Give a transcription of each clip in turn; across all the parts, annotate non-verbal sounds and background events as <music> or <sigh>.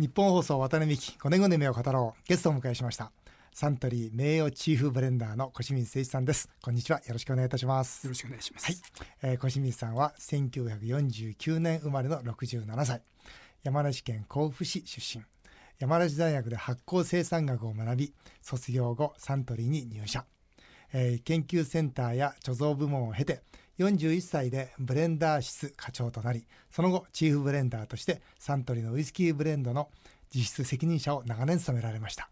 日本放送渡辺美希5年後の夢を語ろう。ゲストをお迎えしました。サントリー名誉チーフブレンダーの小清水誠一さんです。こんにちは。よろしくお願いいたします。よろしくお願いします。はい、えー、小清水さんは1949年生まれの67歳。山梨県甲府市出身。山梨大学で発酵生産学を学び卒業後サントリーに入社、えー、研究センターや貯蔵部門を経て41歳でブレンダー室課長となりその後チーフブレンダーとしてサントリーのウイスキーブレンドの実質責任者を長年務められました。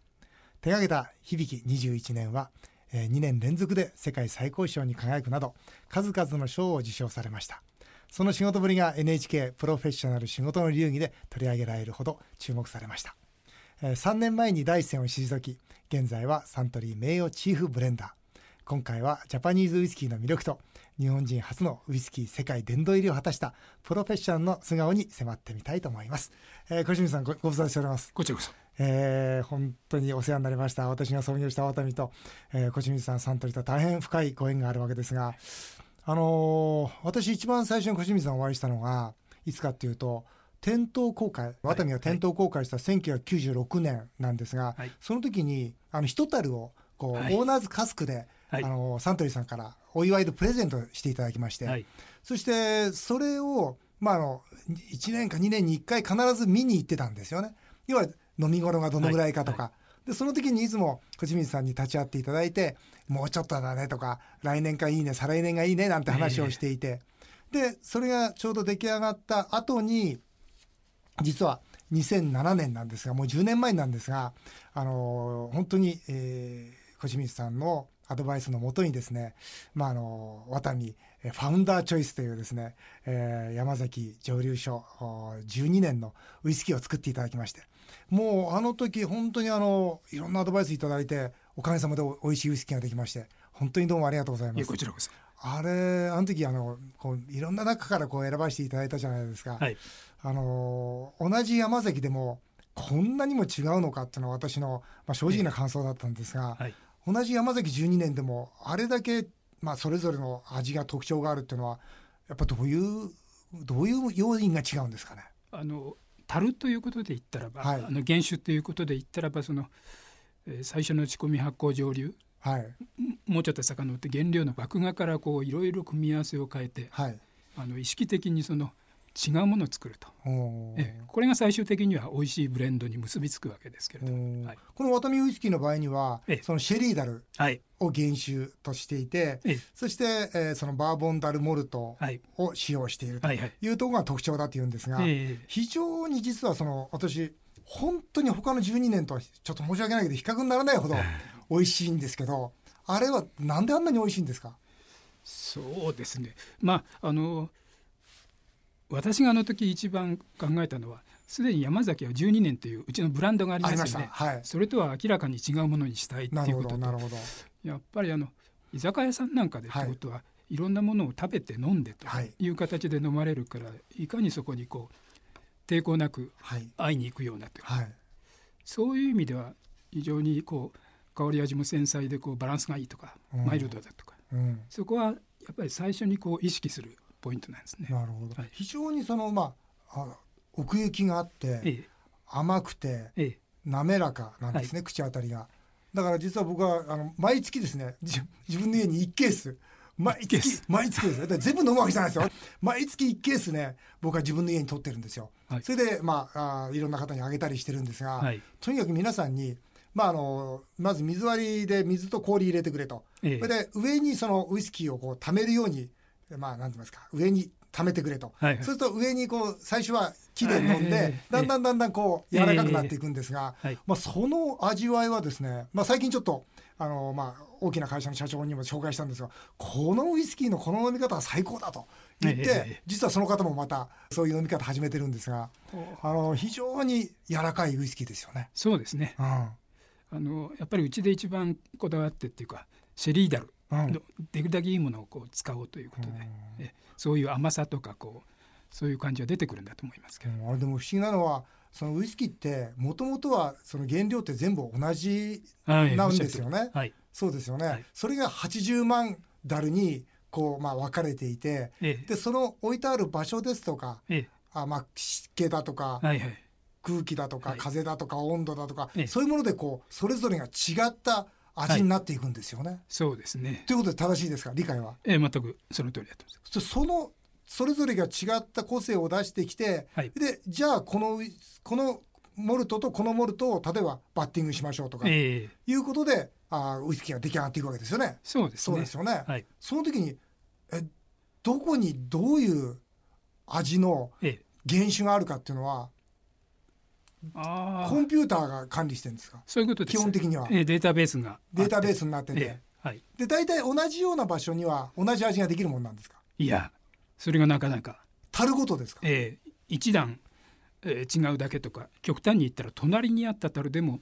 手掛けた響き21年は2年連続で世界最高賞に輝くなど数々の賞を受賞されました。その仕事ぶりが NHK プロフェッショナル仕事の流儀で取り上げられるほど注目されました。3年前に第一線を退き現在はサントリー名誉チーフブレンダー。今回はジャパニーズウイスキーの魅力と日本人初のウイスキー世界殿堂入りを果たしたプロフェッショナルの素顔に迫ってみたいと思います。えー、小清水さんごご無沙汰しております。こちらこそ。えー、本当にお世話になりました。私が創業したワタミと、えー、小清水さん、サントリーと大変深いご縁があるわけですが、あのー、私一番最初に小清水さんお会いしたのが、いつかっていうと、店頭公開、ワタミが店頭公開した1996年なんですが、はい、その時に、あの、一樽を、こう、はい、オーナーズカスクで、はい、あのサントリーさんからお祝いでプレゼントしていただきまして、はい、そしてそれを、まあ、あの1年か2年に1回必ず見に行ってたんですよね。要は飲み頃がどのぐらいかとか、はい、でその時にいつも小清水さんに立ち会っていただいてもうちょっとだねとか来年かいいね再来年がいいねなんて話をしていて、えー、でそれがちょうど出来上がった後に実は2007年なんですがもう10年前なんですがあの本当に、えー、小清水さんのアドバイスのもとにですね、まあ、あの、ワタミ、ファウンダーチョイスというですね、えー、山崎蒸留所12年のウイスキーを作っていただきまして、もうあの時本当にあの、いろんなアドバイスいただいて、おかげさまで美味しいウイスキーができまして、本当にどうもありがとうございます。こちらこそ。あれ、あの時あの、こう、いろんな中からこう選ばせていただいたじゃないですか。はい、あの、同じ山崎でも、こんなにも違うのかっていうのは私の、まあ、正直な感想だったんですが、はい同じ山崎12年でもあれだけ、まあ、それぞれの味が特徴があるっていうのはやっぱどういうどういう要因が違うんですかね？あの樽ということで言ったらば、はい、あの原酒ということで言ったらばその、えー、最初の仕込み発酵蒸留、はい、もうちょっと遡って原料の麦芽からこういろいろ組み合わせを変えて、はい、あの意識的にその違うものを作ると。えこれが最終的には美味しいブレンドに結びつくわけですけれども、はい、このワタミウイスキーの場合にはそのシェリーダルを原酒としていて、はい、そして、えー、そのバーボンダルモルトを使用しているというところが特徴だというんですが、非常に実はその私本当に他の12年とはちょっと申し訳ないけど比較にならないほど美味しいんですけどあれはなんであんなに美味しいんですか？そうですね。まああの私があの時一番考えたのはすでに山崎は12年といううちのブランドがありますよね、はい、それとは明らかに違うものにしたいっていうこととやっぱりあの居酒屋さんなんかでってことは、はい、いろんなものを食べて飲んでとい。う形で飲まれるから、はい、いかにそこにこう抵抗なく会いに行くようなという、はい、そういう意味では非常にこう香り味も繊細でこうバランスがいいとか、うん、マイルドだとか、うん、そこはやっぱり最初にこう意識するポイントなんですね。なるほど、はい、非常にそのまあ奥行きがあって、ええ、甘くて、え、滑らかなんですね、はい、口当たりが。だから実は僕はあの毎月ですね自分の家に1ケース。毎月毎月です全部飲むわけじゃないですよ。毎月1ケースね僕は自分の家に取ってるんですよ、はい、それでまああいろんな方にあげたりしてるんですが、はい、とにかく皆さんにまあ、あのまず水割りで水と氷入れてくれと、ええ、それで上にそのウイスキーをこう溜めるようにまあ、なんて言いますか、上に溜めてくれと。はいはい、そうすると上にこう、最初は木で飲んで、だんだんだんだんこう、柔らかくなっていくんですが、まあ、その味わいはですね、まあ、最近ちょっと、あの、まあ、大きな会社の社長にも紹介したんですが、このウイスキーのこの飲み方は最高だと言って、実はその方もまた、そういう飲み方始めてるんですが、あの、非常に柔らかいウイスキーですよね。そうですね。うん、あの、やっぱりうちで一番こだわってっていうか、シェリーダル。うん、できるだけいいものをこう使おうということで、えそういう甘さとかこうそういう感じは出てくるんだと思いますけど、うん、あれでも不思議なのはそのウイスキーってもともとはその原料って全部同じなんですよね、はい、そうですよね、はい、それが80万ダルにこうまあ分かれていて、ええ、でその置いてある場所ですとか、ええ、あまあ湿気だとか、はいはい。空気だとか、風だとか温度だとか、そういうものでこうそれぞれが違った味になっていくんですよね。そうですねということで正しいですか？理解は。え全くその通りだと思います。そのそれぞれが違った個性を出してきて、でじゃあこのこのモルトとこのモルトを例えばバッティングしましょうとか、えー、いうことであウイスキーが出来上がっていくわけですよね。そうです、ね、そうですよね。はい、その時にえどこにどういう味の原種があるかっていうのは、あコンピューターが管理してるんですか？そういうこと基本的には、えー、データベースがデータベースになってて、えー、はい、で大体同じような場所には同じ味ができるもんなんですか？いやそれがなかなか。樽ごとですか、えー、一段、えー、違うだけとか極端に言ったら隣にあった樽でも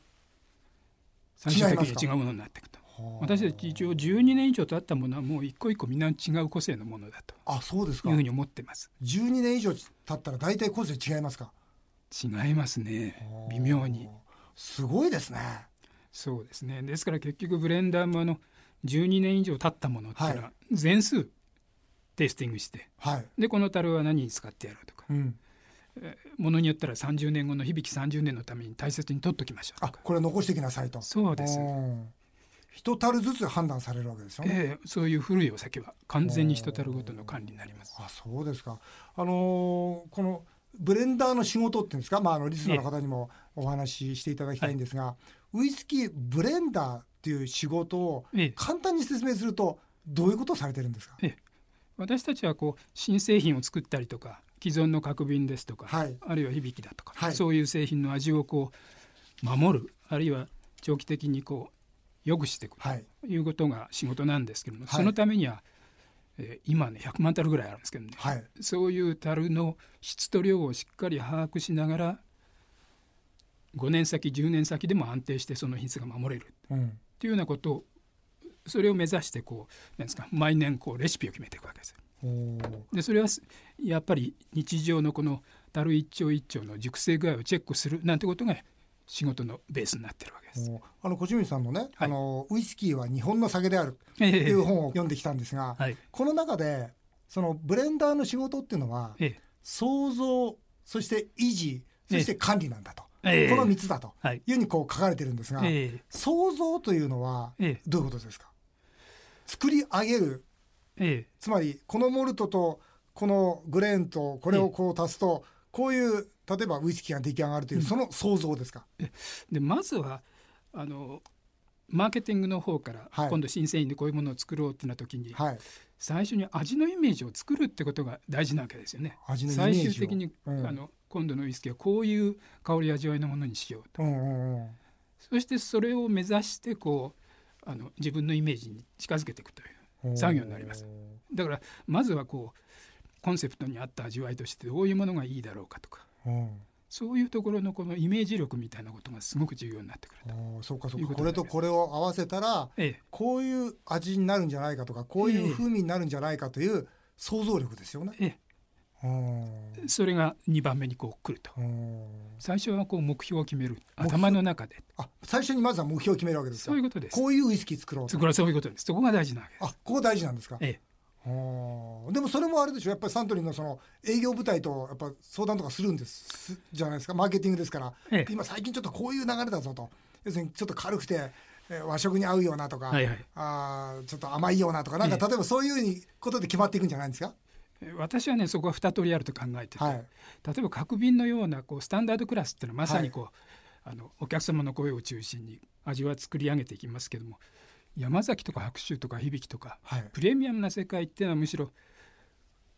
最終的に違うものになっていくと。私たち一応12年以上経ったものはもう一個一個みんな違う個性のものだと。あそうですか。いうふうに思ってます。12年以上経ったら大体個性違いますか？違いますね。微妙に。すごいですね。そうですね。ですから結局ブレンダーもあの12年以上経ったものっていうのは全数テイスティングして、はい、でこの樽は何に使ってやろうとか、うん、ものによったら30年後の響き30年のために大切に取っときましょうあこれ残してきなさいと。そうです。一樽ずつ判断されるわけですよね、えー、そういう古いお酒は完全に一樽ごとの管理になります。あそうですか。あのー、このブレンダーの仕事っていうんですか、まあ、あのリスナーの方にもお話ししていただきたいんですが、はい、ウイスキーブレンダーっていう仕事を簡単に説明するとどういうことをされてるんですか、ええ、私たちはこう新製品を作ったりとか既存の角瓶ですとか、はい、あるいは響きだとか、はい、そういう製品の味をこう守るあるいは長期的にこう良くしていくとい。うことが仕事なんですけども、そのためには、えー、今ね100万樽ぐらいあるんですけどね、そういう樽の質と量をしっかり把握しながら5年先10年先でも安定してその品質が守れる、うん、っていうようなことをそれを目指してこうなんですか毎年こうレシピを決めていくわけです。でそれはやっぱり日常のこの樽一丁一丁の熟成具合をチェックするなんてことが仕事のベースになってるわけです。あの小清水さんのね、はい、あのウイスキーは日本の酒であるっていう本を読んできたんですが、はい、この中でそのブレンダーの仕事っていうのは、ええ、創造そして維持そして管理なんだと、え、この3つだとい。うふうにこう書かれてるんですが、創造というのはどういうことですか、作り上げる、つまりこのモルトとこのグレーンとこれをこう足すと、こういう例えばウイスキーが出来上がるという、その想像ですか？でまずはあのマーケティングの方から、はい、今度新製品でこういうものを作ろうってな時に、はい、最初に味のイメージを作るってことが大事なわけですよね。最終的に、うん、あの今度のウイスキーはこういう香り味わいのものにしようと、うんうんうん、そしてそれを目指してこうあの自分のイメージに近づけていくという作業になります。だからまずはこうコンセプトに合った味わいとしてどういうものがいいだろうかとか、うん、そういうところのこのイメージ力みたいなことがすごく重要になってくると。そうかそうか。これとこれを合わせたら、ええ、こういう味になるんじゃないかとかこういう風味になるんじゃないかという想像力ですよね。ええ、それが2番目にこう来ると。最初はこう目標を決める。頭の中で。あ最初にまずは目標を決めるわけですそういうことです。こういうウイスキー作ろう作ろうそういうことです。そこが大事なわけです。あここ大事なんですか？ええでもそれもあれでしょ？やっぱりサントリーのその営業部隊とやっぱ相談とかするんですじゃないですか？マーケティングですから、ええ、今最近ちょっとこういう流れだぞと。要するにちょっと軽くて和食に合うようなとか、はいはい、あちょっと甘いようなとか。なんか例えばそういうことで決まっていくんじゃないんですか、私はねそこは二通りあると考えてて、はい、例えば角瓶のようなこうスタンダードクラスっていうのはまさにこう、はい、あのお客様の声を中心に味は作り上げていきますけども山崎とか白州とか響とか、はい、プレミアムな世界っていうのはむしろ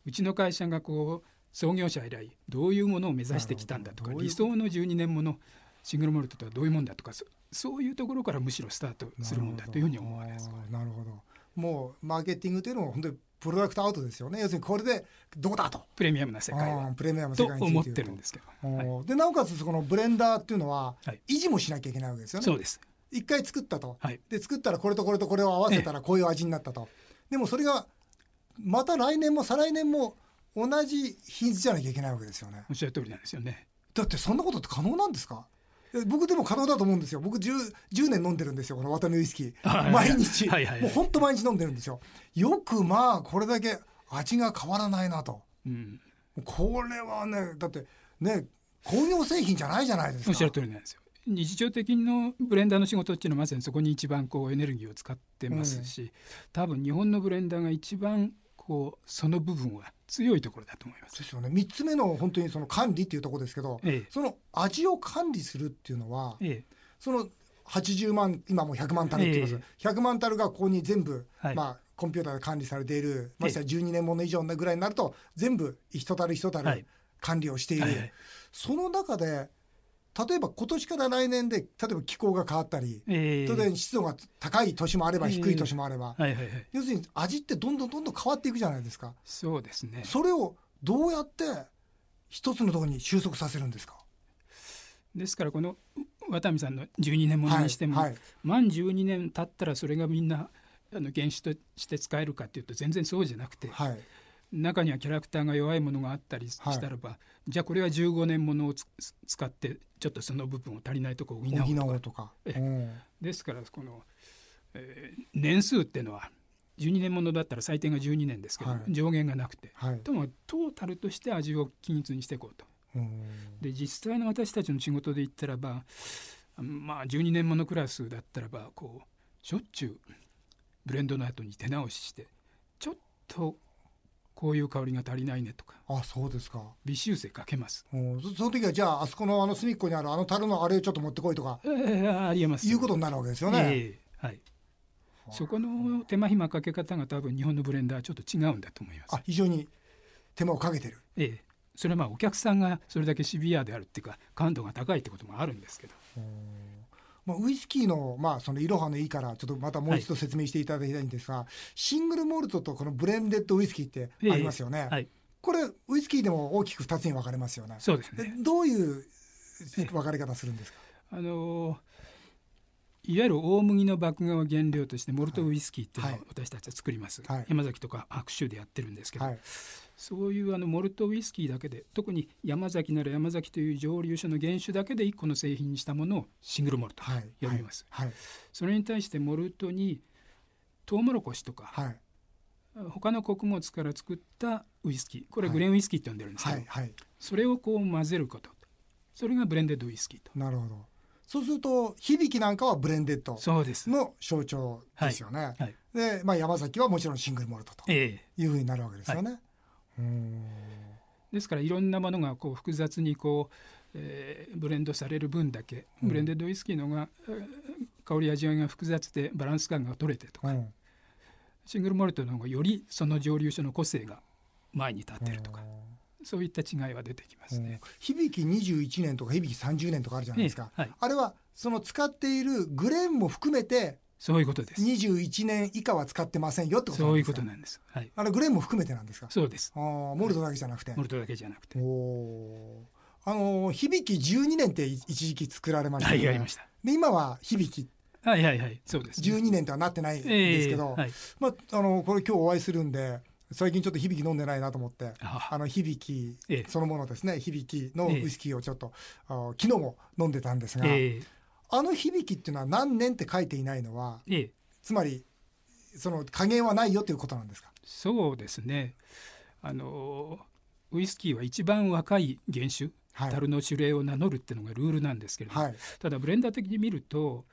うちの会社がこう創業者以来どういうものを目指してきたんだとか理想の12年ものシングルモルトとはどういうもんだとかそういうところからむしろスタートするもんだというふうに思われます。なるほど。もうマーケティングというのも本当にプロダクトアウトですよね。要するにこれでどうだと。プレミアムな世界は。プレミアム世界と。思ってるんですけど、はい、でなおかつこのブレンダーっていうのは維持もしなきゃいけないわけですよね、そうです一回作ったと、はい、で作ったらこれとこれとこれを合わせたらこういう味になったと、でもそれがまた来年も再来年も同じ品質じゃなきゃいけないわけですよね。おっしゃる通りなんですよね。だってそんなことって可能なんですか？僕でも可能だと思うんですよ。僕 10, 10年飲んでるんですよ。このワタミウイスキー。毎日、はいはい、もう本当毎日飲んでるんですよ。よくまあこれだけ味が変わらないなと、うん、これはねだってね工業製品じゃないじゃないですか。おっしゃる通りなんですよ日常的のブレンダーの仕事っていうのはまさにそこに一番こうエネルギーを使ってますし、うん、多分日本のブレンダーが一番こうその部分は強いところだと思います。ですよね。三つ目の本当にその管理っていうところですけど、ええ、その味を管理するっていうのは、ええ、その80万今も100万タルって言います、えー、100万タルがここに全部、はい、まあコンピューターで管理されているましては12年もの以上ぐらいになると全部一たる一たる管理をしている、はいはいはい、その中で例えば今年から来年で例えば気候が変わったり、えー、当湿度が高い年もあれば低い年もあれば、要するに味ってどんどんどんどん変わっていくじゃないですか。そうですね。それをどうやって一つのところに収束させるんですか？ですからこの渡美さんの12年ものにしても、はいはい、満12年経ったらそれがみんなあの原種として使えるかっていうと全然そうじゃなくて、はい、中にはキャラクターが弱いものがあったりしたらば、じゃあこれは15年ものを使ってちょっとその部分を足りないところを補おうとか。ですからこの、えー、年数っていうのは12年ものだったら最低が12年ですけど、上限がなくて、ともトータルとして味を均一にしていこうと。で実際の私たちの仕事で言ったらばまあ12年ものクラスだったらばこうしょっちゅうブレンドの後に手直ししてちょっとこういう香りが足りないねとか。あそうですか。微修正かけます。その時はじゃああそこのあの隅っこにあるあの樽のあれをちょっと持ってこいとか、えー、ありえます。いうことになるわけですよね、えー、はい。そこの手間暇かけ方が多分日本のブレンダーはちょっと違うんだと思います。あ非常に手間をかけてる。ええ。それはまあお客さんがそれだけシビアであるっていうか感度が高いってこともあるんですけど。まあ、ウイスキーの,、まあそのいろはのいいからちょっとまたもう一度説明していただきたいんですが、はい、シングルモルトとこのブレンデッドウイスキーってありますよね。えーはい、これウイスキーでも大きく2つに分かれますよね。そうですね。どういう分かれ方するんですか、あのー、いわゆる大麦の麦芽を原料としてモルトウイスキーっていうのを私たちは作ります、はい、山崎とか白州でやってるんですけど、はい、そういうあのモルトウイスキーだけで特に山崎なら山崎という蒸留所の原種だけで1個の製品にしたものをシングルモルトと呼びます、はい。はい、それに対してモルトにトウモロコシとか、はい、他の穀物から作ったウイスキーこれグレーンウイスキーって呼んでるんですけど、それをこう混ぜること。それがブレンデッドウイスキーと。なるほど。そうすると響きなんかはブレンデッドの象徴ですよね。で、まあ、山崎はもちろんシングルモルトというふうになるわけですよね。ですからいろんなものがこう複雑にこう、えー、ブレンドされる分だけ、ブレンデッドウイスキーのが、香り味わいが複雑でバランス感が取れてとか、うん、シングルモルトの方がよりその蒸留所の個性が前に立ってるとか。そういった違いは出てきますね。響き21年とか響き30年とかあるじゃないですか。はい、あれはその使っているグレーンも含めてそういうことです。21年以下は使ってませんよってことそういうことなんです。はい。あれグレーンも含めてなんですか？そうです。ああ、モルトだけじゃなくて。モルトだけじゃなくて。おお。あの響き12年って一時期作られましたね。はい、ありました。で今は響き。はいはいはい、そうです、ね。12年とはなってないんですけど、えーはい、まああのこれ今日お会いするんで。最近ちょっと響き飲んでないなと思ってあの響きそのものですね、響きのウイスキーをちょっと、えー、昨日も飲んでたんですが、えー、あの響きっていうのは何年って書いていないのは、えー、つまりその加減はないよということなんですか？そうですね。あのウイスキーは一番若い原種、はい、樽の種類を名乗るっていうのがルールなんですけれども、はい、ただブレンダー的に見ると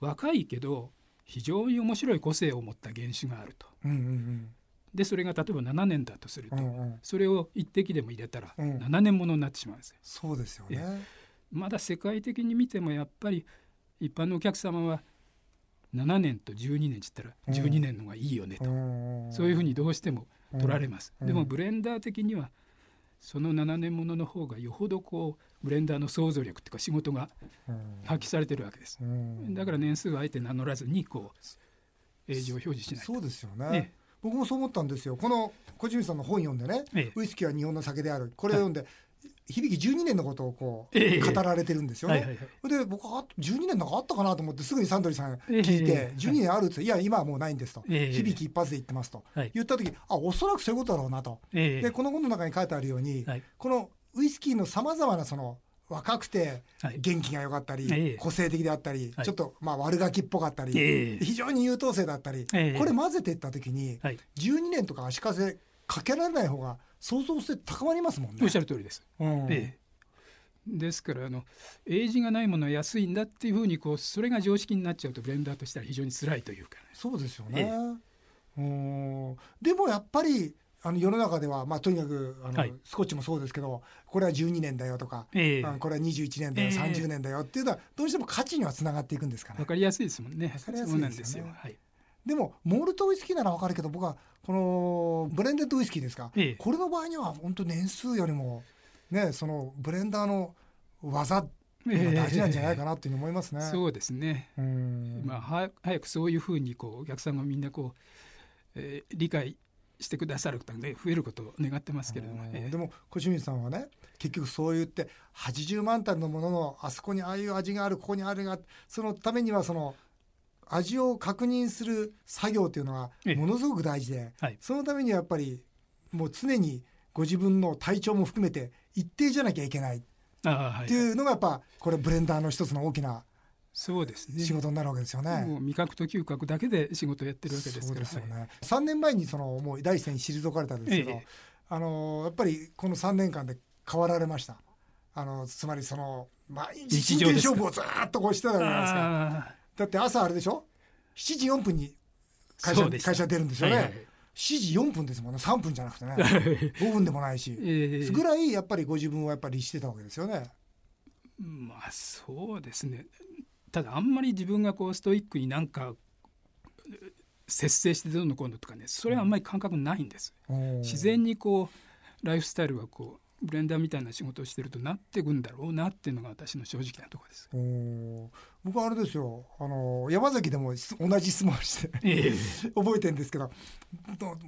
若いけど非常に面白い個性を持った原種があると。うんうんうん。でそれが例えば7年だとすると、うんうん、それを一滴でも入れたら7年ものになってしまうんですよ。そうですよねまだ世界的に見てもやっぱり一般のお客様は7年と12年って言ったら12年の方がいいよねと、そういうふうにどうしても取られます、でもブレンダー的にはその7年ものの方がよほどこうブレンダーの想像力っていうか仕事が発揮されてるわけです、だから年数はあえて名乗らずにこう映像を表示しないそうですよね、ね、僕もそう思ったんですよ。この小泉さんの本読んでね、ええ、ウイスキーは日本の酒である。これを読んで、はい響き12年のことをこう語られてるんですよね。で僕は12年なんかあったかなと思ってすぐにサントリーさん聞いて「12年ある?」って「いや今はもうないんです」と「響き一発で言ってます」と。言った時あおそらくそういうことだろうなと。でこの本の中に書いてあるようにこのウイスキーのさまざまなその若くて元気が良かったり、個性的であったり、ちょっとまあ悪ガキっぽかったり、非常に優等生だったり、これ混ぜていった時に、12年とか足かせかけられない方が想像して高まりますもんね。おっしゃる通りです。うん、ええ。ですからあのエイジがないものは安いんだっていうふうにこうそれが常識になっちゃうとブレンダーとしては非常に辛いというか、ね、そうですよね、ええ、でもやっぱりあの世の中では、まあ、とにかくあの、はい、スコッチもそうですけどこれは12年だよとか、えー、これは21年だよ、えー、30年だよっていうのはどうしても価値にはつながっていくんですかね。わかりやすいですもんね。わかりやすいですよね。はい、でもモルトウイスキーならわかるけど僕はこのブレンデッドウイスキーですか、えー、これの場合には本当年数よりもねそのブレンダーの技が大事なんじゃないかなっていうふうに思いますね。そうですね。まあ早くそういうふうにこうお客さんがみんなこう、えー、理解してくださる方が、ね、増えることを願ってますけれども、えー、でも小清水さんはね結局そう言って80万単のもののあそこにああいう味があるここにあるがそのためにはその味を確認する作業というのはものすごく大事で、はい、そのためにはやっぱりもう常にご自分の体調も含めて一定じゃなきゃいけないっていうのがやっぱこれブレンダーの一つの大きなそうですね。仕事になるわけですよね。味覚と嗅覚だけで仕事をやってるわけですから。そうですよね。三、はい、年前にそのもう第一線に退かれたんですけど、ええ、あのやっぱりこの三年間で変わられました。あのつまりその毎日真剣勝負をずっとこうしてたじゃないですか。だって朝あれでしょ？七時四分に会社会社出るんですよね。はいはい。7時4分ですもんね。3分じゃなくてね。<laughs> 5分でもないし、えー、ぐらいやっぱりご自分はやっぱりしてたわけですよね。まあそうですね。ただあんまり自分がこうストイックになんか節制してどうのこうのとかねそれはあんまり感覚ないんです、うん、自然にこうライフスタイルがこうブレンダーみたいな仕事をしてるとなっていくんだろうなっていうのが私の正直なところです。僕はあれですよ。あの山崎でも同じ質問して、え <laughs> 覚えてるんですけど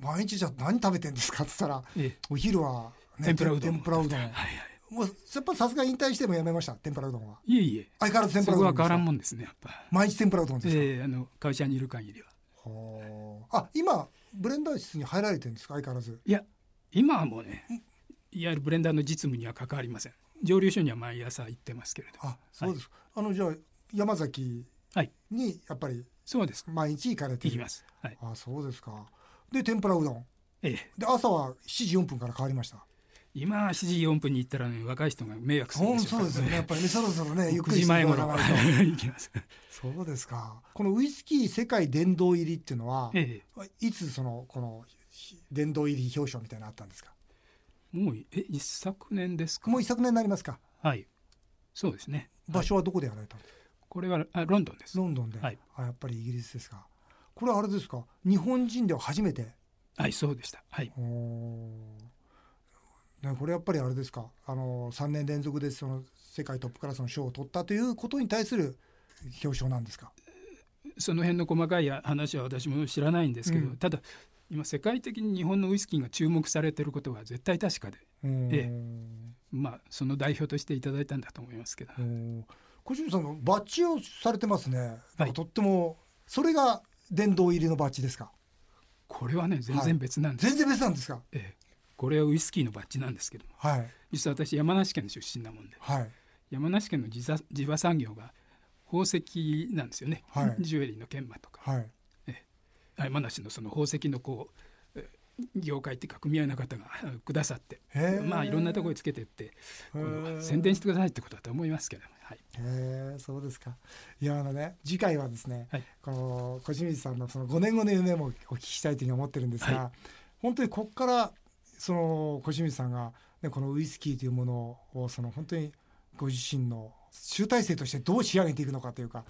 毎日じゃ何食べてんですか？って言ったら、えお昼は、ね、天ぷらうどん。天ぷらうどん。はいはいもうやっぱさすが引退してもやめました？天ぷらうどんは。いえいえ。相変わらず天ぷらうどんそこは変わらんもんですねやっぱ。毎日天ぷらうどんですか、えー、あの会社にいる限りは。はあ今ブレンダー室に入られてるんですか？相変わらず。いや今はもうねいわゆるブレンダーの実務には関わりません。蒸留所には毎朝行ってますけれどあそうです、はい、あのじゃあ山崎にやっぱりそうです。毎日行かれて行きます、はい、あそうですか。で天ぷらうどん。ええ。で朝は7時4分から変わりました。今7時4分に行ったらね若い人が迷惑するんですよ、そうですよね。やっぱりね <laughs> そろそろねゆっくりしてもらわないと。そうですか。このウイスキー世界殿堂入りっていうのは、ええ、いつそのこの殿堂入り表彰みたいなのあったんですか？もうえ一昨年ですか？もう一昨年になりますか。はい。そうですね。場所はどこでやられたんですか、これはあロンドンです。ロンドンで、はい、あやっぱりイギリスですか。これはあれですか？日本人では初めて？はいそうでした。はい。ね、これやっぱりあれですか？あの3年連続でその世界トップクラスの賞を取ったということに対する表彰なんですか？その辺の細かい話は私も知らないんですけど、うん、ただ今世界的に日本のウイスキーが注目されていることは絶対確かで、ええ、まあその代表としていただいたんだと思いますけど。小島さんのバッジをされてますね、はい、とってもそれが殿堂入りのバッジですか？これはね全然別なんです、はい、全然別なんですか、ええ、これはウイスキーのバッジなんですけども、はい、実は私山梨県の出身なもんで、はい、山梨県の地場産業が宝石なんですよね、はい、ジュエリーの研磨とか、はい、山梨のその宝石のこう業界っていうか組合の方がくださってまあいろんなところにつけてって宣伝してくださいってことだと思いますけどはい、へそうですか。いやあのね次回はですね、はい、この小清水さんのその5年後の夢もお聞きしたいというふうに思ってるんですが、はい、本当にここからその小清水さんが、ね、このウイスキーというものをその本当にご自身の集大成としてどう仕上げていくのかというか、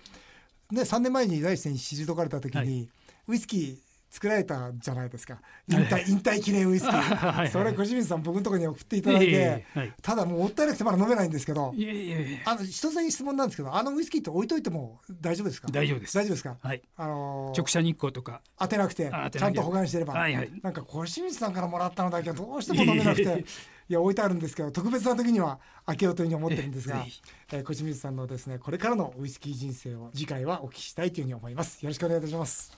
ね、3年前に第一線に退かれた時に、はいウイスキー作られたじゃないですか。引退引退記念ウイスキー。<laughs> それ小清水さん僕のところに送っていただいて、ただもうもったいなくてまだ飲めないんですけどあの一つだけ質問なんですけどあのウイスキーって置いといても大丈夫ですか？大丈夫です。大丈夫ですか、はい、あのー、直射日光とか。当てなくてちゃんと保管してれば、はいはい、なんか小清水さんからもらったのだけはどうしても飲めなくて <laughs> いや置いてあるんですけど特別な時には開けようというふうに思ってるんですが、えー、小清水さんのですねこれからのウイスキー人生を次回はお聞きしたいというふうに思います。よろしくお願いいたします